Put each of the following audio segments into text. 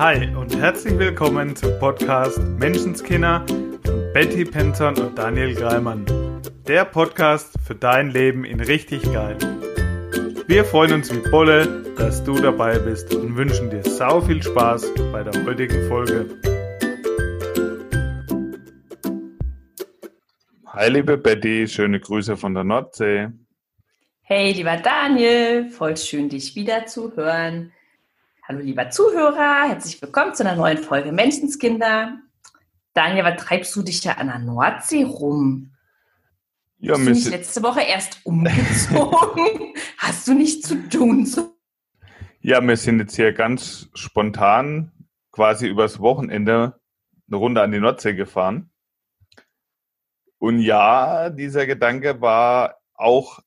Hi und herzlich willkommen zum Podcast Menschenskinder von Betty Penton und Daniel Greimann. Der Podcast für dein Leben in richtig geil. Wir freuen uns wie Bolle, dass du dabei bist und wünschen dir sau viel Spaß bei der heutigen Folge. Hi liebe Betty, schöne Grüße von der Nordsee. Hey lieber Daniel, voll schön dich wieder zu hören. Hallo lieber Zuhörer, herzlich willkommen zu einer neuen Folge Menschenskinder. Daniel, was treibst du dich da an der Nordsee rum? Ja, Bist du nicht letzte Woche erst umgezogen? Hast du nichts zu tun? Ja, wir sind jetzt hier ganz spontan quasi übers Wochenende eine Runde an die Nordsee gefahren. Und ja, dieser Gedanke war auch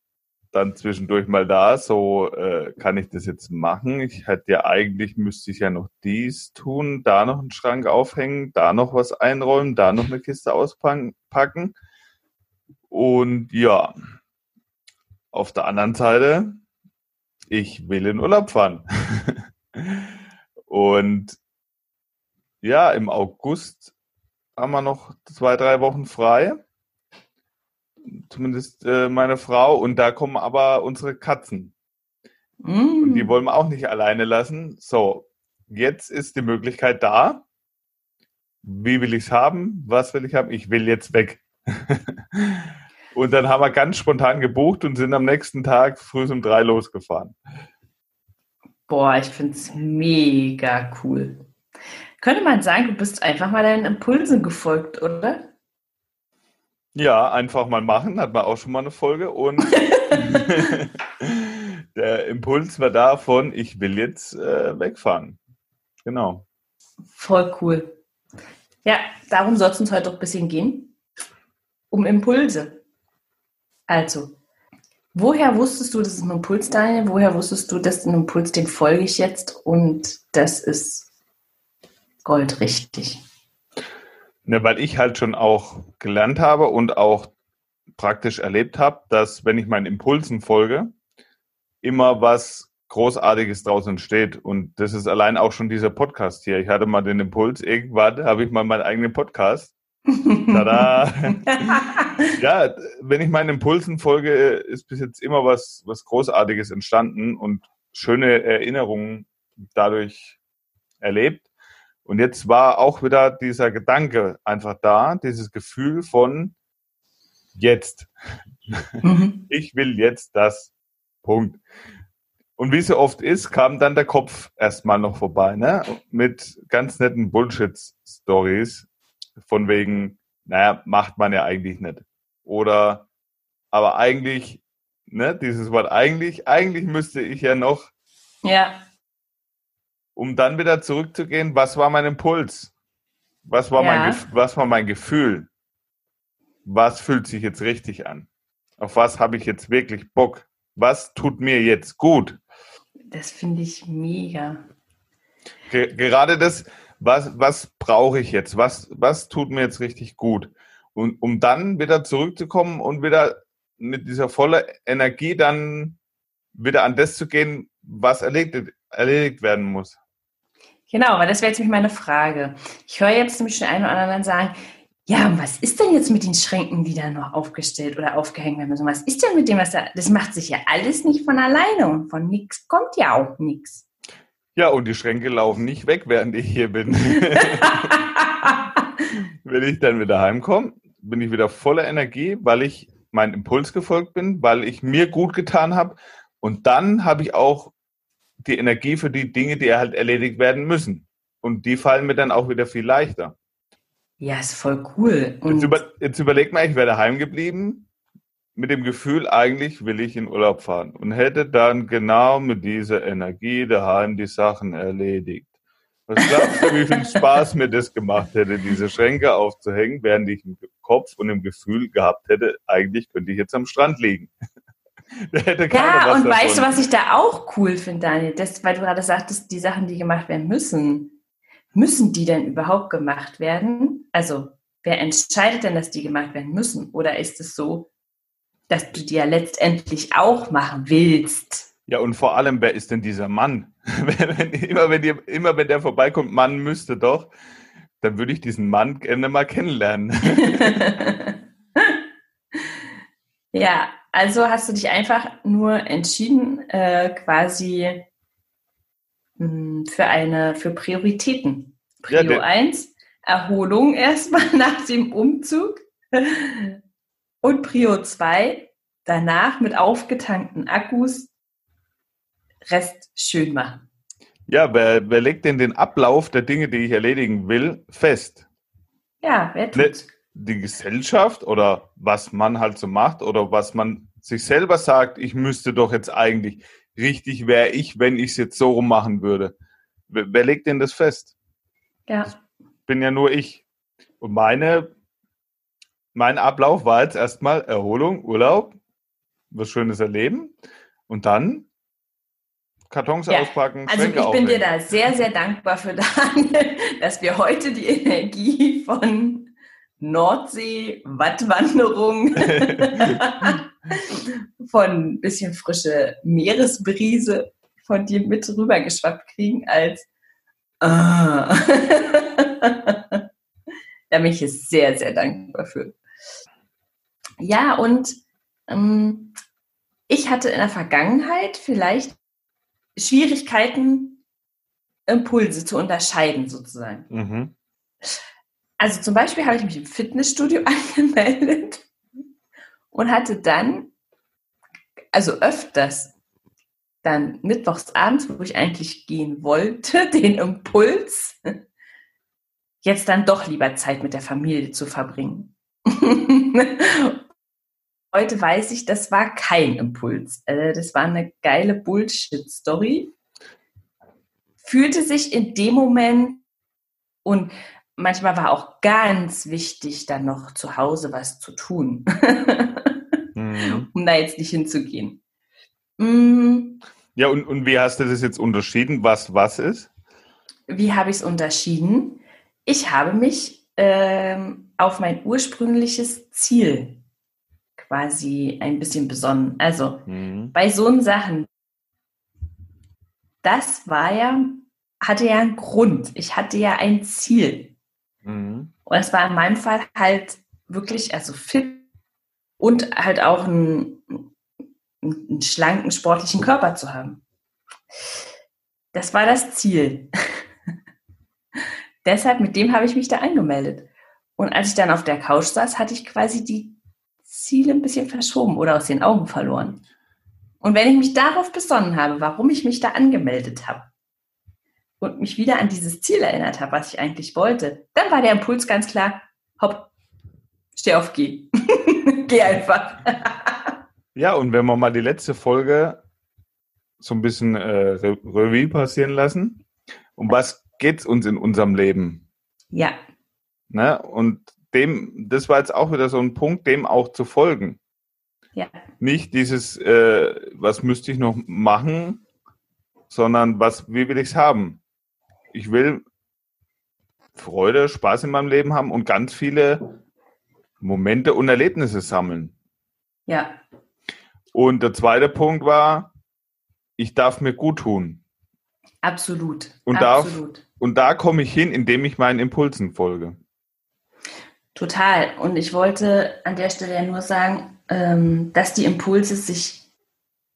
dann zwischendurch mal da, so äh, kann ich das jetzt machen. Ich hätte ja eigentlich, müsste ich ja noch dies tun, da noch einen Schrank aufhängen, da noch was einräumen, da noch eine Kiste auspacken. Und ja, auf der anderen Seite, ich will in Urlaub fahren. Und ja, im August haben wir noch zwei, drei Wochen frei zumindest äh, meine Frau. Und da kommen aber unsere Katzen. Mm. Und die wollen wir auch nicht alleine lassen. So, jetzt ist die Möglichkeit da. Wie will ich es haben? Was will ich haben? Ich will jetzt weg. und dann haben wir ganz spontan gebucht und sind am nächsten Tag früh um drei losgefahren. Boah, ich finde es mega cool. Könnte man sagen, du bist einfach mal deinen Impulsen gefolgt, oder? Ja, einfach mal machen, hat man auch schon mal eine Folge. Und der Impuls war davon, ich will jetzt äh, wegfahren. Genau. Voll cool. Ja, darum soll es uns heute auch ein bisschen gehen. Um Impulse. Also, woher wusstest du, das ist ein Impuls, Daniel? Woher wusstest du, das ist ein Impuls, den folge ich jetzt und das ist goldrichtig? Ne, weil ich halt schon auch gelernt habe und auch praktisch erlebt habe, dass wenn ich meinen Impulsen folge, immer was Großartiges draus entsteht. Und das ist allein auch schon dieser Podcast hier. Ich hatte mal den Impuls, irgendwann habe ich mal meinen eigenen Podcast. Tada! ja, wenn ich meinen Impulsen folge, ist bis jetzt immer was, was Großartiges entstanden und schöne Erinnerungen dadurch erlebt. Und jetzt war auch wieder dieser Gedanke einfach da, dieses Gefühl von jetzt. Mhm. Ich will jetzt das. Punkt. Und wie so oft ist, kam dann der Kopf erstmal noch vorbei, ne? Mit ganz netten Bullshit-Stories von wegen, naja, macht man ja eigentlich nicht. Oder, aber eigentlich, ne, dieses Wort eigentlich, eigentlich müsste ich ja noch. Ja um dann wieder zurückzugehen, was war mein Impuls? Was war, ja. mein, was war mein Gefühl? Was fühlt sich jetzt richtig an? Auf was habe ich jetzt wirklich Bock? Was tut mir jetzt gut? Das finde ich mega. Gerade das, was, was brauche ich jetzt? Was, was tut mir jetzt richtig gut? Und um dann wieder zurückzukommen und wieder mit dieser vollen Energie dann wieder an das zu gehen, was erledigt, erledigt werden muss. Genau, weil das wäre jetzt nämlich meine Frage. Ich höre jetzt nämlich schon einen oder anderen sagen, ja, und was ist denn jetzt mit den Schränken, die da noch aufgestellt oder aufgehängt werden müssen? Was ist denn mit dem, was da, das macht sich ja alles nicht von alleine und von nichts kommt ja auch nichts. Ja, und die Schränke laufen nicht weg, während ich hier bin. Wenn ich dann wieder heimkomme, bin ich wieder voller Energie, weil ich meinem Impuls gefolgt bin, weil ich mir gut getan habe. Und dann habe ich auch die Energie für die Dinge, die halt erledigt werden müssen. Und die fallen mir dann auch wieder viel leichter. Ja, ist voll cool. Und jetzt, über, jetzt überleg mal, ich wäre daheim geblieben mit dem Gefühl, eigentlich will ich in Urlaub fahren und hätte dann genau mit dieser Energie daheim die Sachen erledigt. Was glaubst du, wie viel Spaß mir das gemacht hätte, diese Schränke aufzuhängen, während ich im Kopf und im Gefühl gehabt hätte, eigentlich könnte ich jetzt am Strand liegen. Ja, und weißt du, was ich da auch cool finde, Daniel? Das, weil du gerade sagtest, die Sachen, die gemacht werden müssen, müssen die denn überhaupt gemacht werden? Also, wer entscheidet denn, dass die gemacht werden müssen? Oder ist es so, dass du die ja letztendlich auch machen willst? Ja, und vor allem, wer ist denn dieser Mann? wenn, immer, wenn die, immer wenn der vorbeikommt, Mann müsste doch, dann würde ich diesen Mann gerne mal kennenlernen. ja, also hast du dich einfach nur entschieden, äh, quasi mh, hm, für eine, für Prioritäten. Prio ja, 1, Erholung erstmal nach dem Umzug. Und Prio 2, danach mit aufgetankten Akkus Rest schön machen. Ja, wer, wer legt denn den Ablauf der Dinge, die ich erledigen will, fest? Ja, wer tut? Die Gesellschaft oder was man halt so macht oder was man sich selber sagt, ich müsste doch jetzt eigentlich richtig wäre ich, wenn ich es jetzt so machen würde. Wer, wer legt denn das fest? Ja. Das bin ja nur ich. Und meine, mein Ablauf war jetzt erstmal Erholung, Urlaub, was Schönes erleben und dann Kartons ja. auspacken. Also ich bin aufhängen. dir da sehr, sehr dankbar für Daniel, dass wir heute die Energie von Nordsee, Wattwanderung, von ein bisschen frische Meeresbrise von dir mit rübergeschwappt kriegen als ah. da bin ich sehr, sehr dankbar für. Ja, und ähm, ich hatte in der Vergangenheit vielleicht Schwierigkeiten, Impulse zu unterscheiden, sozusagen. Mhm. Also zum Beispiel habe ich mich im Fitnessstudio angemeldet und hatte dann, also öfters, dann mittwochs abends, wo ich eigentlich gehen wollte, den Impuls, jetzt dann doch lieber Zeit mit der Familie zu verbringen. Heute weiß ich, das war kein Impuls. Äh, das war eine geile Bullshit-Story. Fühlte sich in dem Moment und manchmal war auch ganz wichtig, dann noch zu Hause was zu tun, mhm. um da jetzt nicht hinzugehen. Mhm. Ja, und, und wie hast du das jetzt unterschieden, was was ist? Wie habe ich es unterschieden? Ich habe mich ähm, auf mein ursprüngliches Ziel quasi ein bisschen besonnen. Also mhm. bei so Sachen, das war ja, hatte ja einen Grund. Ich hatte ja ein Ziel. Mhm. Und es war in meinem Fall halt wirklich, also fit und halt auch einen, einen schlanken, sportlichen Körper zu haben. Das war das Ziel. Deshalb, mit dem habe ich mich da angemeldet. Und als ich dann auf der Couch saß, hatte ich quasi die Ziele ein bisschen verschoben oder aus den Augen verloren. Und wenn ich mich darauf besonnen habe, warum ich mich da angemeldet habe und mich wieder an dieses Ziel erinnert habe, was ich eigentlich wollte, dann war der Impuls ganz klar, hopp, steh auf, geh. geh einfach. ja, und wenn wir mal die letzte Folge so ein bisschen äh, Revue passieren lassen, um was geht es uns in unserem Leben? Ja. Ne? Und dem, das war jetzt auch wieder so ein Punkt, dem auch zu folgen. Ja. Nicht dieses, äh, was müsste ich noch machen, sondern was, wie will ich es haben? Ich will Freude, Spaß in meinem Leben haben und ganz viele Momente und Erlebnisse sammeln. Ja. Und der zweite Punkt war, ich darf mir gut tun. Absolut. Und, Absolut. Darf, und da komme ich hin, indem ich meinen Impulsen folge. Total. Und ich wollte an der Stelle ja nur sagen, ähm, dass die Impulse sich,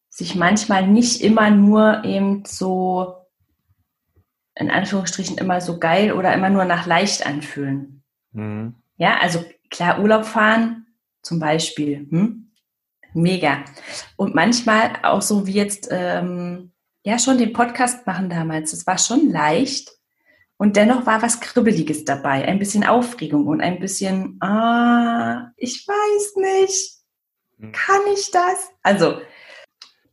sich manchmal nicht immer nur eben so, in Anführungsstrichen, immer so geil oder immer nur nach leicht anfühlen. Mhm. Ja, also klar, Urlaub fahren zum Beispiel, hm? mega. Und manchmal auch so wie jetzt, ähm, ja, schon den Podcast machen damals. Das war schon leicht, und dennoch war was Kribbeliges dabei, ein bisschen Aufregung und ein bisschen, ah, ich weiß nicht, hm. kann ich das? Also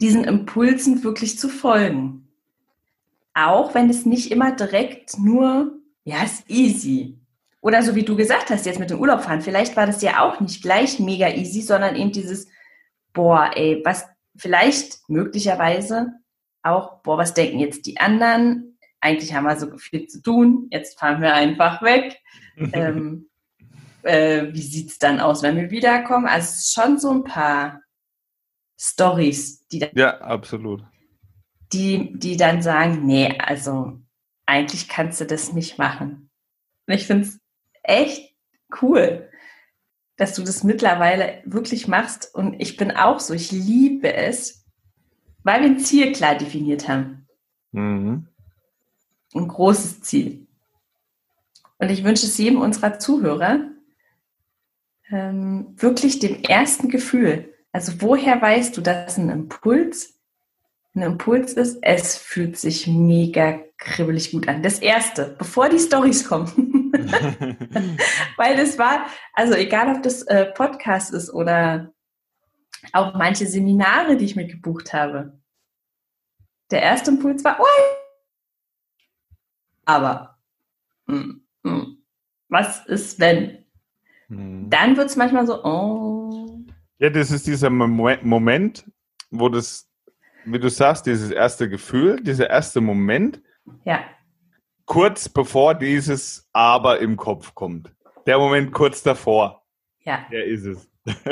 diesen Impulsen wirklich zu folgen. Auch wenn es nicht immer direkt nur, ja, ist easy. Oder so wie du gesagt hast, jetzt mit dem Urlaub fahren, vielleicht war das ja auch nicht gleich mega easy, sondern eben dieses, boah, ey, was vielleicht möglicherweise auch, boah, was denken jetzt die anderen? eigentlich haben wir so viel zu tun, jetzt fahren wir einfach weg. ähm, äh, wie sieht es dann aus, wenn wir wiederkommen? Also schon so ein paar Stories, die da ja, absolut. Die, die dann sagen, nee, also eigentlich kannst du das nicht machen. Und ich finde es echt cool, dass du das mittlerweile wirklich machst. Und ich bin auch so, ich liebe es, weil wir ein Ziel klar definiert haben. Mhm. Ein großes Ziel. Und ich wünsche es jedem unserer Zuhörer, ähm, wirklich dem ersten Gefühl. Also woher weißt du, dass ein Impuls ein Impuls ist? Es fühlt sich mega kribbelig gut an. Das erste, bevor die Stories kommen. Weil das war, also egal ob das äh, Podcast ist oder auch manche Seminare, die ich mir gebucht habe. Der erste Impuls war, Oi! aber mm, mm, was ist wenn? Hm. Dann wird es manchmal so, oh. Ja, das ist dieser Moment, wo das, wie du sagst, dieses erste Gefühl, dieser erste Moment, ja. kurz bevor dieses Aber im Kopf kommt. Der Moment kurz davor. Ja. Der ist es.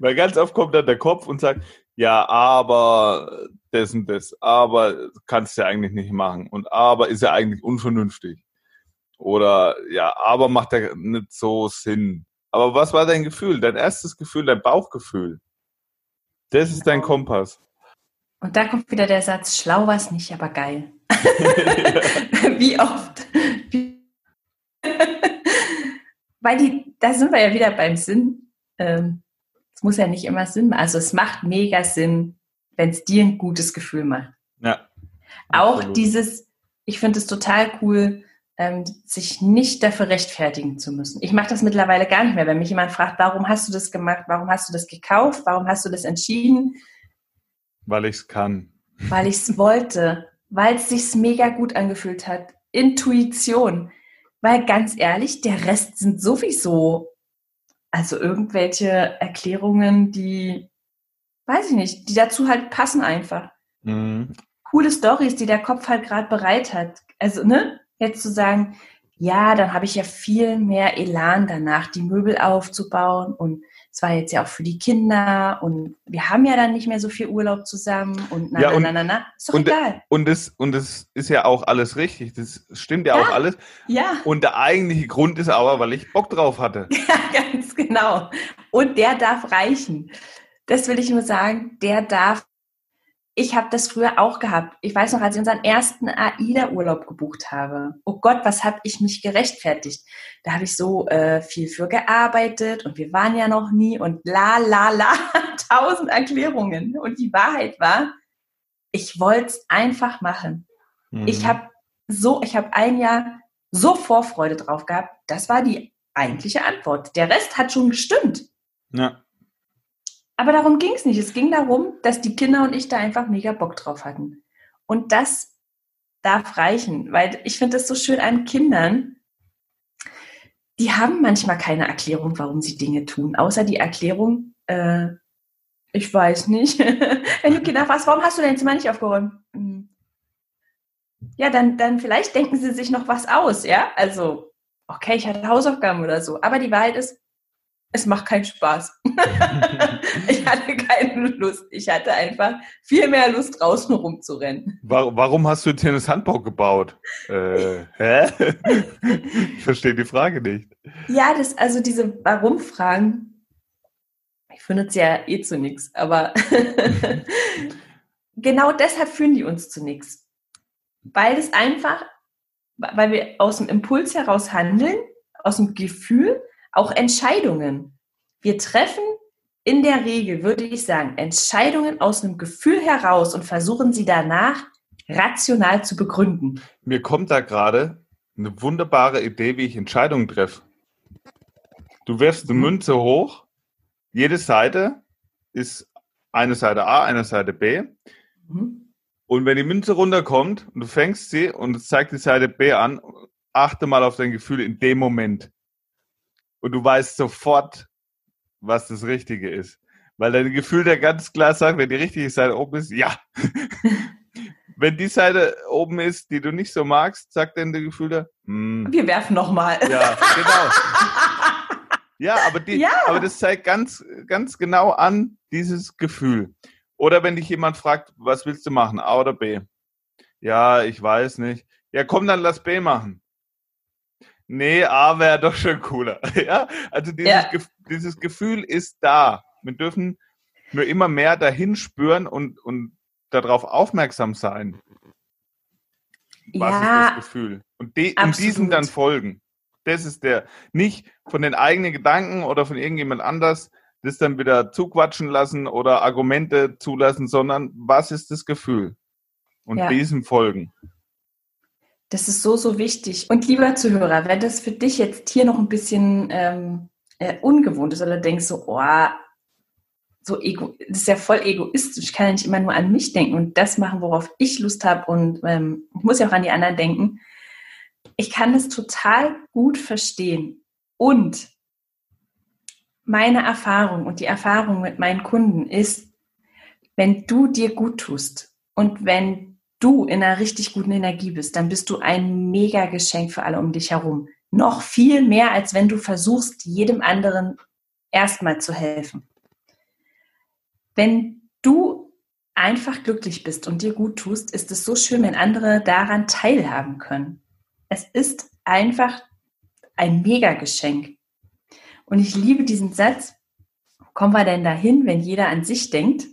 Weil ganz oft kommt dann der Kopf und sagt, ja, aber das und das, aber kannst du ja eigentlich nicht machen und aber ist ja eigentlich unvernünftig. Oder ja, aber macht ja nicht so Sinn. Aber was war dein Gefühl? Dein erstes Gefühl, dein Bauchgefühl? Das ist dein. Kompass. Und da kommt wieder der Satz, schlau war es nicht, aber geil. Wie oft? Weil die, da sind wir ja wieder beim Sinn. Ähm, es muss ja nicht immer Sinn machen. Also es macht mega Sinn, wenn es dir ein gutes Gefühl macht. Ja. Auch absolut. dieses, ich finde es total cool, ähm, sich nicht dafür rechtfertigen zu müssen. Ich mache das mittlerweile gar nicht mehr. Wenn mich jemand fragt, warum hast du das gemacht, warum hast du das gekauft, warum hast du das entschieden? Weil ich es kann. Weil ich es wollte, weil es sich mega gut angefühlt hat. Intuition. Weil ganz ehrlich, der Rest sind sowieso, also irgendwelche Erklärungen, die, weiß ich nicht, die dazu halt passen einfach. Mhm. Coole Stories, die der Kopf halt gerade bereit hat. Also, ne? Jetzt zu sagen, ja, dann habe ich ja viel mehr Elan danach, die Möbel aufzubauen und es war jetzt ja auch für die Kinder und wir haben ja dann nicht mehr so viel Urlaub zusammen und na, ja, und, na, na, na, ist doch und, egal. Und es, und es ist ja auch alles richtig, das stimmt ja, ja, auch alles. Ja. Und der eigentliche Grund ist aber, weil ich Bock drauf hatte. Ja, ganz genau. Und der darf reichen. Das will ich nur sagen, der darf ich habe das früher auch gehabt. Ich weiß noch, als ich unseren ersten AIDA-Urlaub gebucht habe. Oh Gott, was habe ich mich gerechtfertigt? Da habe ich so äh, viel für gearbeitet und wir waren ja noch nie und la la la, tausend Erklärungen. Und die Wahrheit war, ich wollte es einfach machen. Mhm. Ich habe so, ich habe ein Jahr so Vorfreude drauf gehabt. Das war die eigentliche Antwort. Der Rest hat schon gestimmt. Ja. Aber darum ging es nicht. Es ging darum, dass die Kinder und ich da einfach mega Bock drauf hatten. Und das darf reichen, weil ich finde es so schön an Kindern, die haben manchmal keine Erklärung, warum sie Dinge tun, außer die Erklärung, äh, ich weiß nicht. Wenn du Kinder fragst, warum hast du dein Zimmer nicht aufgeräumt? Hm. Ja, dann, dann vielleicht denken sie sich noch was aus, ja? Also, okay, ich hatte Hausaufgaben oder so. Aber die Wahrheit ist, es macht keinen Spaß. ich hatte keine Lust. Ich hatte einfach viel mehr Lust, draußen rumzurennen. Warum hast du Tennis Handbau gebaut? Äh, hä? ich verstehe die Frage nicht. Ja, das, also diese Warum-Fragen, ich finde es ja eh zu nichts, aber genau deshalb führen die uns zu nichts. Weil es einfach, weil wir aus dem Impuls heraus handeln, aus dem Gefühl, auch Entscheidungen. Wir treffen in der Regel, würde ich sagen, Entscheidungen aus einem Gefühl heraus und versuchen sie danach rational zu begründen. Mir kommt da gerade eine wunderbare Idee, wie ich Entscheidungen treffe. Du wirfst eine mhm. Münze hoch, jede Seite ist eine Seite A, eine Seite B. Mhm. Und wenn die Münze runterkommt und du fängst sie und es zeigt die Seite B an, achte mal auf dein Gefühl in dem Moment und du weißt sofort, was das Richtige ist. Weil dein Gefühl der ganz klar sagt, wenn die richtige Seite oben ist, ja. wenn die Seite oben ist, die du nicht so magst, sagt dann der Gefühl da, hm. wir werfen nochmal. Ja, genau. ja, aber, die, ja. aber das zeigt ganz, ganz genau an dieses Gefühl. Oder wenn dich jemand fragt, was willst du machen, A oder B? Ja, ich weiß nicht. Ja, komm, dann lass B machen. Nee, A wäre doch schon cooler. ja, also dieses, ja. Ge dieses Gefühl ist da. Wir dürfen nur immer mehr dahin spüren und, und darauf aufmerksam sein. Was ja, ist das Gefühl? Und, de, und diesem dann folgen. Das ist der, nicht von den eigenen Gedanken oder von irgendjemand anders das dann wieder zuquatschen lassen oder Argumente zulassen, sondern was ist das Gefühl? Und ja. diesem folgen. Das ist so, so wichtig. Und lieber Zuhörer, wenn das für dich jetzt hier noch ein bisschen ähm, äh, ungewohnt ist oder denkst so, oh, so ego, das ist ja voll egoistisch, ich kann ja nicht immer nur an mich denken und das machen, worauf ich Lust habe und ähm, ich muss ja auch an die anderen denken. Ich kann das total gut verstehen. Und meine Erfahrung und die Erfahrung mit meinen Kunden ist, wenn du dir gut tust und wenn du in einer richtig guten Energie bist, dann bist du ein mega Geschenk für alle um dich herum. Noch viel mehr, als wenn du versuchst, jedem anderen erstmal zu helfen. Wenn du einfach glücklich bist und dir gut tust, ist es so schön, wenn andere daran teilhaben können. Es ist einfach ein Mega-Geschenk. Und ich liebe diesen Satz, kommen wir denn dahin, wenn jeder an sich denkt,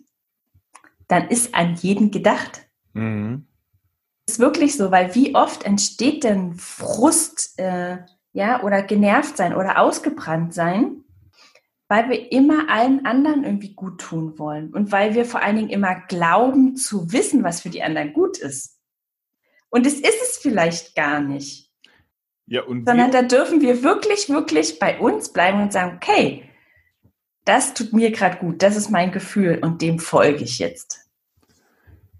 dann ist an jeden gedacht. Mhm. Das ist wirklich so, weil wie oft entsteht denn Frust, äh, ja, oder genervt sein oder ausgebrannt sein, weil wir immer allen anderen irgendwie gut tun wollen und weil wir vor allen Dingen immer glauben zu wissen, was für die anderen gut ist. Und es ist es vielleicht gar nicht. Ja, und Sondern da dürfen wir wirklich, wirklich bei uns bleiben und sagen, okay, das tut mir gerade gut, das ist mein Gefühl und dem folge ich jetzt.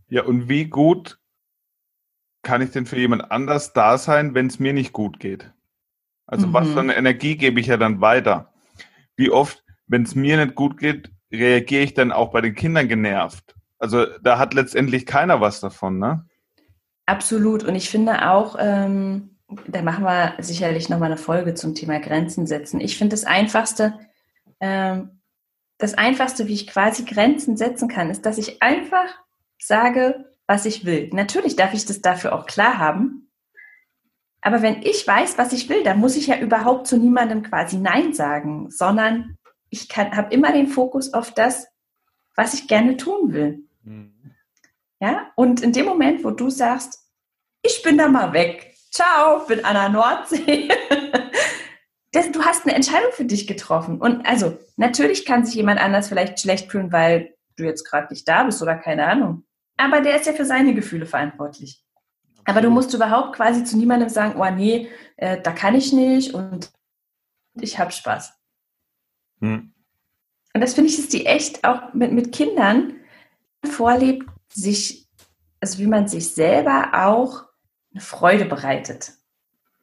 Ja, und wie gut kann ich denn für jemand anders da sein, wenn es mir nicht gut geht? Also mhm. was für eine Energie gebe ich ja dann weiter? wie oft, wenn es mir nicht gut geht, reagiere ich dann auch bei den Kindern genervt. Also da hat letztendlich keiner was davon, ne? Absolut. Und ich finde auch, ähm, da machen wir sicherlich nochmal eine Folge zum Thema Grenzen setzen. Ich finde das Einfachste, ähm, das Einfachste, wie ich quasi Grenzen setzen kann, ist, dass ich einfach sage, was ich will. Natürlich darf ich das dafür auch klar haben, aber wenn ich weiß, was ich will, dann muss ich ja überhaupt zu niemandem quasi Nein sagen, sondern ich habe immer den Fokus auf das, was ich gerne tun will. Mhm. Ja, und in dem Moment, wo du sagst, ich bin da mal weg, ciao, bin an der Nordsee, das, du hast eine Entscheidung für dich getroffen. Und also, natürlich kann sich jemand anders vielleicht schlecht fühlen, weil du jetzt gerade nicht da bist oder keine Ahnung. Aber der ist ja für seine Gefühle verantwortlich. Aber du musst überhaupt quasi zu niemandem sagen, oh nee, äh, da kann ich nicht und ich habe Spaß. Hm. Und das finde ich, ist die echt auch mit, mit Kindern vorlebt, sich, also wie man sich selber auch eine Freude bereitet.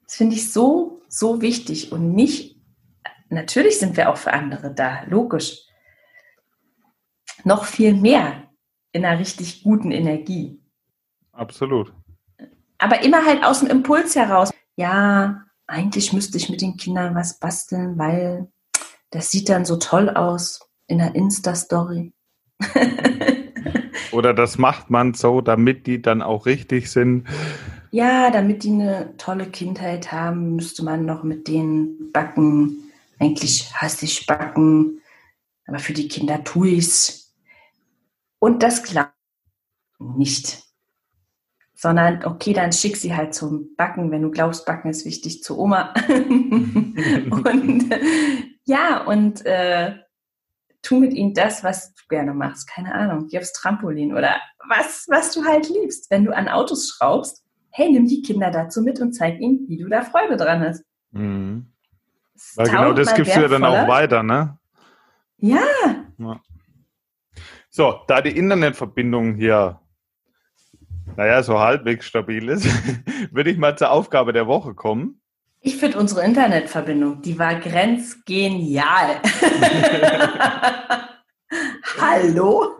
Das finde ich so, so wichtig und nicht, natürlich sind wir auch für andere da, logisch. Noch viel mehr in einer richtig guten Energie. Absolut aber immer halt aus dem Impuls heraus. Ja, eigentlich müsste ich mit den Kindern was basteln, weil das sieht dann so toll aus in der Insta-Story. Oder das macht man so, damit die dann auch richtig sind. Ja, damit die eine tolle Kindheit haben, müsste man noch mit denen backen. Eigentlich hasse ich backen, aber für die Kinder tue ich es. Und das klappt nicht sondern okay, dann schick sie halt zum Backen, wenn du glaubst, Backen ist wichtig, zu Oma. und ja, und äh, tu mit ihnen das, was du gerne machst. Keine Ahnung, geh aufs Trampolin oder was, was du halt liebst. Wenn du an Autos schraubst, hey, nimm die Kinder dazu mit und zeig ihnen, wie du da Freude dran hast. Mhm. Weil genau das gibst du ja dann auch weiter, ne? Ja. ja. So, da die Internetverbindung hier naja, so halbwegs stabil ist, würde ich mal zur Aufgabe der Woche kommen. Ich finde unsere Internetverbindung, die war grenzgenial. Hallo?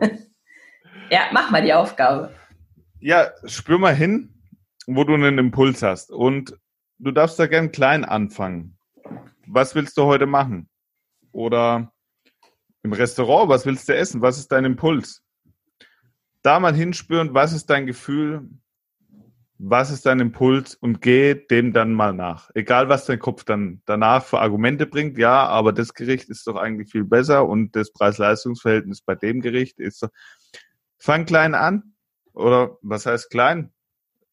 Ja, mach mal die Aufgabe. Ja, spür mal hin, wo du einen Impuls hast. Und du darfst da gern klein anfangen. Was willst du heute machen? Oder im Restaurant, was willst du essen? Was ist dein Impuls? da mal hinspüren, was ist dein Gefühl, was ist dein Impuls und geh dem dann mal nach. Egal, was dein Kopf dann danach für Argumente bringt, ja, aber das Gericht ist doch eigentlich viel besser und das Preis-Leistungs-Verhältnis bei dem Gericht ist so. Fang klein an. Oder was heißt klein?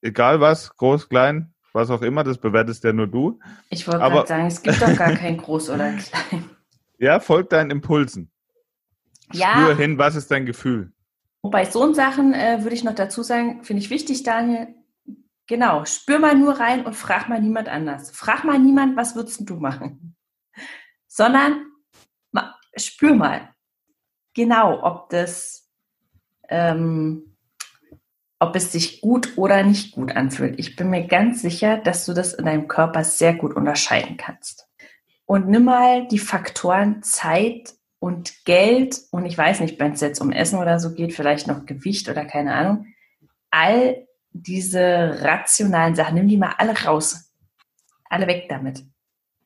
Egal was, groß, klein, was auch immer, das bewertest ja nur du. Ich wollte gerade sagen, es gibt doch gar kein groß oder klein. Ja, folg deinen Impulsen. Ja. Spür hin, was ist dein Gefühl? Bei so Sachen äh, würde ich noch dazu sagen, finde ich wichtig, Daniel, Genau, spür mal nur rein und frag mal niemand anders. Frag mal niemand, was würdest du machen? Sondern spür mal genau, ob das, ähm, ob es sich gut oder nicht gut anfühlt. Ich bin mir ganz sicher, dass du das in deinem Körper sehr gut unterscheiden kannst. Und nimm mal die Faktoren Zeit und Geld und ich weiß nicht, wenn es jetzt um Essen oder so geht, vielleicht noch Gewicht oder keine Ahnung. All diese rationalen Sachen, nimm die mal alle raus. Alle weg damit.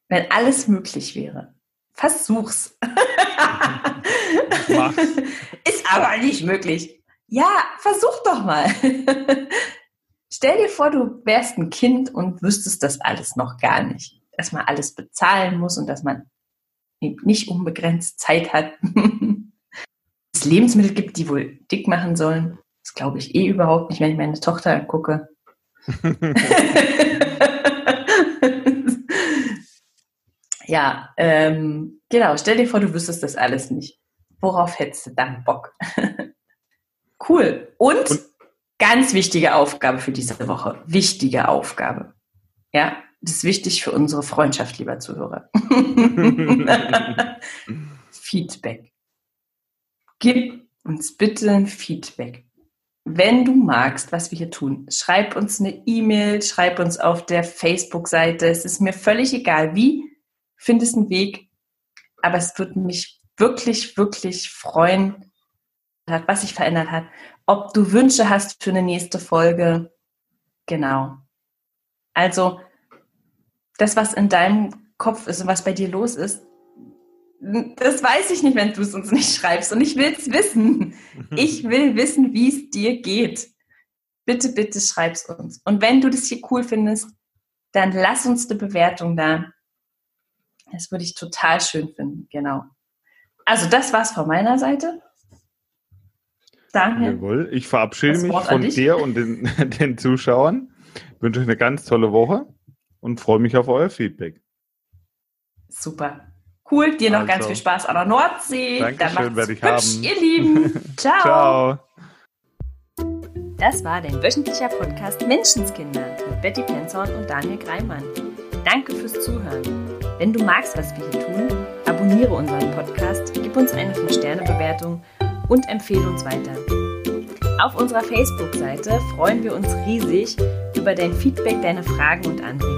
Wenn alles möglich wäre. Versuch's. Ist aber nicht möglich. Ja, versuch doch mal. Stell dir vor, du wärst ein Kind und wüsstest das alles noch gar nicht. Dass man alles bezahlen muss und dass man nicht unbegrenzt Zeit hat. es Lebensmittel gibt, die wohl dick machen sollen. Das glaube ich eh überhaupt nicht, wenn ich meine Tochter angucke. ja, ähm, genau. Stell dir vor, du wüsstest das alles nicht. Worauf hättest du dann Bock? cool. Und, Und ganz wichtige Aufgabe für diese Woche. Wichtige Aufgabe. Ja, das ist wichtig für unsere Freundschaft, lieber Zuhörer. Feedback. Gib uns bitte ein Feedback wenn du magst, was wir hier tun, schreib uns eine E-Mail, schreib uns auf der Facebook-Seite. Es ist mir völlig egal, wie. Findest einen Weg. Aber es würde mich wirklich, wirklich freuen, was sich verändert hat. Ob du Wünsche hast für eine nächste Folge. Genau. Also, das, was in deinem Kopf ist und was bei dir los ist, das weiß ich nicht, wenn du es uns nicht schreibst. Und ich will es wissen. Ich will wissen, wie es dir geht. Bitte, bitte schreib es uns. Und wenn du das hier cool findest, dann lass uns eine Bewertung da. Das würde ich total schön finden. Genau. Also, das war's von meiner Seite. Danke. Jawohl. Ich verabschiede mich von dir und den, den Zuschauern. Ich wünsche euch eine ganz tolle Woche und freue mich auf euer Feedback. Super. Cool, dir noch also. ganz viel Spaß an der Nordsee. Dankeschön, werde ich hübsch, haben. ihr Lieben. Ciao. Ciao. Das war dein wöchentlicher Podcast Menschenskinder mit Betty Penzorn und Daniel Greimann. Danke fürs Zuhören. Wenn du magst, was wir hier tun, abonniere unseren Podcast, gib uns eine 5-Sterne-Bewertung und empfehle uns weiter. Auf unserer Facebook-Seite freuen wir uns riesig über dein Feedback, deine Fragen und Anregungen.